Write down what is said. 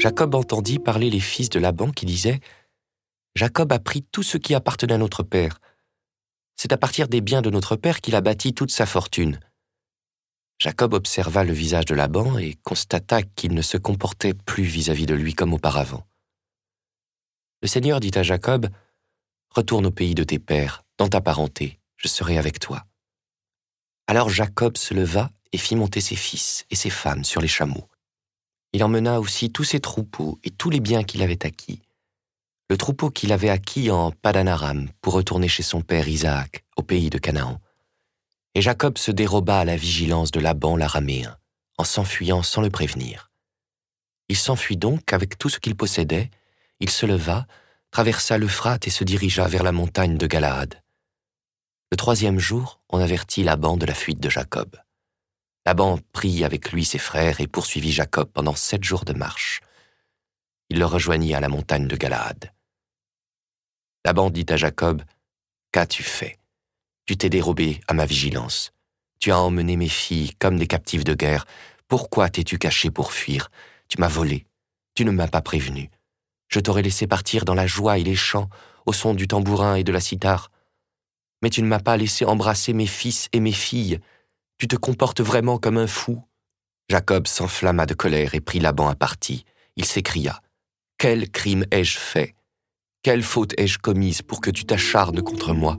Jacob entendit parler les fils de Laban qui disaient Jacob a pris tout ce qui appartenait à notre père. C'est à partir des biens de notre père qu'il a bâti toute sa fortune. Jacob observa le visage de Laban et constata qu'il ne se comportait plus vis-à-vis de lui comme auparavant. Le Seigneur dit à Jacob Retourne au pays de tes pères, dans ta parenté, je serai avec toi. Alors Jacob se leva et fit monter ses fils et ses femmes sur les chameaux. Il emmena aussi tous ses troupeaux et tous les biens qu'il avait acquis. Le troupeau qu'il avait acquis en Padanaram pour retourner chez son père Isaac, au pays de Canaan. Et Jacob se déroba à la vigilance de Laban l'araméen, en s'enfuyant sans le prévenir. Il s'enfuit donc avec tout ce qu'il possédait, il se leva, traversa l'Euphrate et se dirigea vers la montagne de Galaad. Le troisième jour, on avertit Laban de la fuite de Jacob. Laban prit avec lui ses frères et poursuivit Jacob pendant sept jours de marche. Il le rejoignit à la montagne de Galaad. Laban dit à Jacob, Qu'as-tu fait? Tu t'es dérobé à ma vigilance. Tu as emmené mes filles comme des captives de guerre. Pourquoi t'es-tu caché pour fuir? Tu m'as volé. Tu ne m'as pas prévenu. Je t'aurais laissé partir dans la joie et les chants, au son du tambourin et de la cithare. Mais tu ne m'as pas laissé embrasser mes fils et mes filles, tu te comportes vraiment comme un fou? Jacob s'enflamma de colère et prit Laban à partie. Il s'écria Quel crime ai-je fait? Quelle faute ai-je commise pour que tu t'acharnes contre moi?